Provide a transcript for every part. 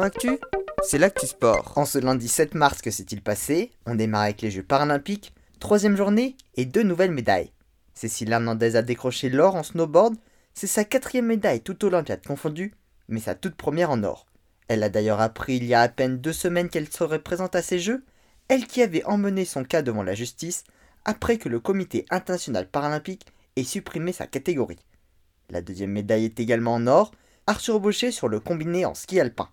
Actu, c'est l'actu sport. En ce lundi 7 mars, que s'est-il passé? On démarre avec les Jeux paralympiques, troisième journée et deux nouvelles médailles. Cécile Hernandez a décroché l'or en snowboard, c'est sa quatrième médaille toute olympiade confondue, mais sa toute première en or. Elle a d'ailleurs appris il y a à peine deux semaines qu'elle serait présente à ces Jeux, elle qui avait emmené son cas devant la justice après que le comité international paralympique ait supprimé sa catégorie. La deuxième médaille est également en or, Arthur Baucher sur le combiné en ski alpin.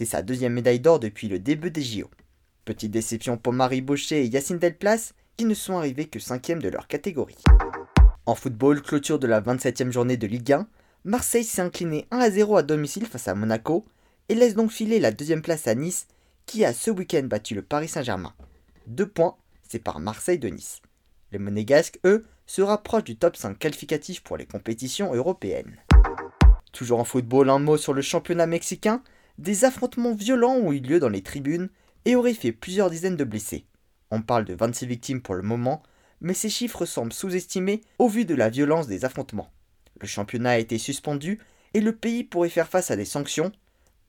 C'est sa deuxième médaille d'or depuis le début des JO. Petite déception pour Marie Baucher et Yacine Delplace qui ne sont arrivés que cinquième de leur catégorie. En football, clôture de la 27e journée de Ligue 1, Marseille s'est incliné 1 à 0 à domicile face à Monaco et laisse donc filer la deuxième place à Nice qui a ce week-end battu le Paris Saint-Germain. Deux points, c'est par Marseille de Nice. Les Monégasques, eux, se rapprochent du top 5 qualificatif pour les compétitions européennes. Toujours en football, un mot sur le championnat mexicain. Des affrontements violents ont eu lieu dans les tribunes et auraient fait plusieurs dizaines de blessés. On parle de 26 victimes pour le moment, mais ces chiffres semblent sous-estimés au vu de la violence des affrontements. Le championnat a été suspendu et le pays pourrait faire face à des sanctions,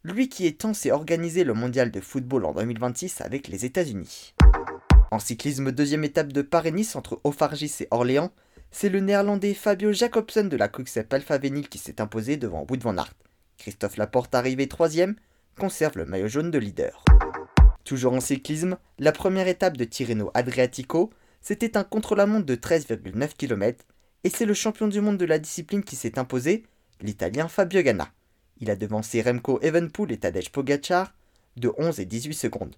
lui qui est censé organiser le mondial de football en 2026 avec les États-Unis. En cyclisme, deuxième étape de Paris-Nice entre Ophargis et Orléans, c'est le néerlandais Fabio Jacobsen de la Quickstep Alpha Vinyl qui s'est imposé devant Wood van Aert. Christophe Laporte, arrivé troisième, conserve le maillot jaune de leader. Toujours en cyclisme, la première étape de Tirreno Adriatico, c'était un contre-la-montre de 13,9 km, et c'est le champion du monde de la discipline qui s'est imposé, l'italien Fabio Ganna. Il a devancé Remco Evenpool et Tadej Pogacar de 11 et 18 secondes.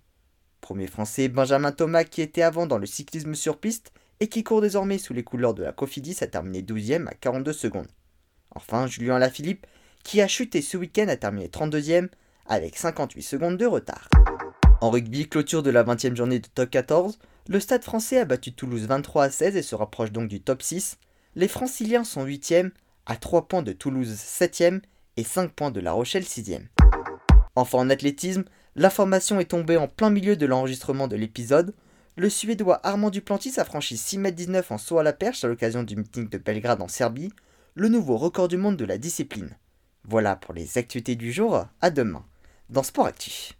Premier français, Benjamin Thomas, qui était avant dans le cyclisme sur piste et qui court désormais sous les couleurs de la Cofidis, a terminé 12e à 42 secondes. Enfin, Julien Lafilippe, qui a chuté ce week-end, a terminé 32e avec 58 secondes de retard. En rugby, clôture de la 20e journée de top 14, le stade français a battu Toulouse 23 à 16 et se rapproche donc du top 6. Les franciliens sont 8e, à 3 points de Toulouse 7e et 5 points de La Rochelle 6e. Enfin en athlétisme, L'information est tombée en plein milieu de l'enregistrement de l'épisode. Le Suédois Armand Duplantis a franchi 6,19 m en saut à la perche à l'occasion du meeting de Belgrade en Serbie, le nouveau record du monde de la discipline. Voilà pour les actualités du jour, à demain, dans Sport Actif.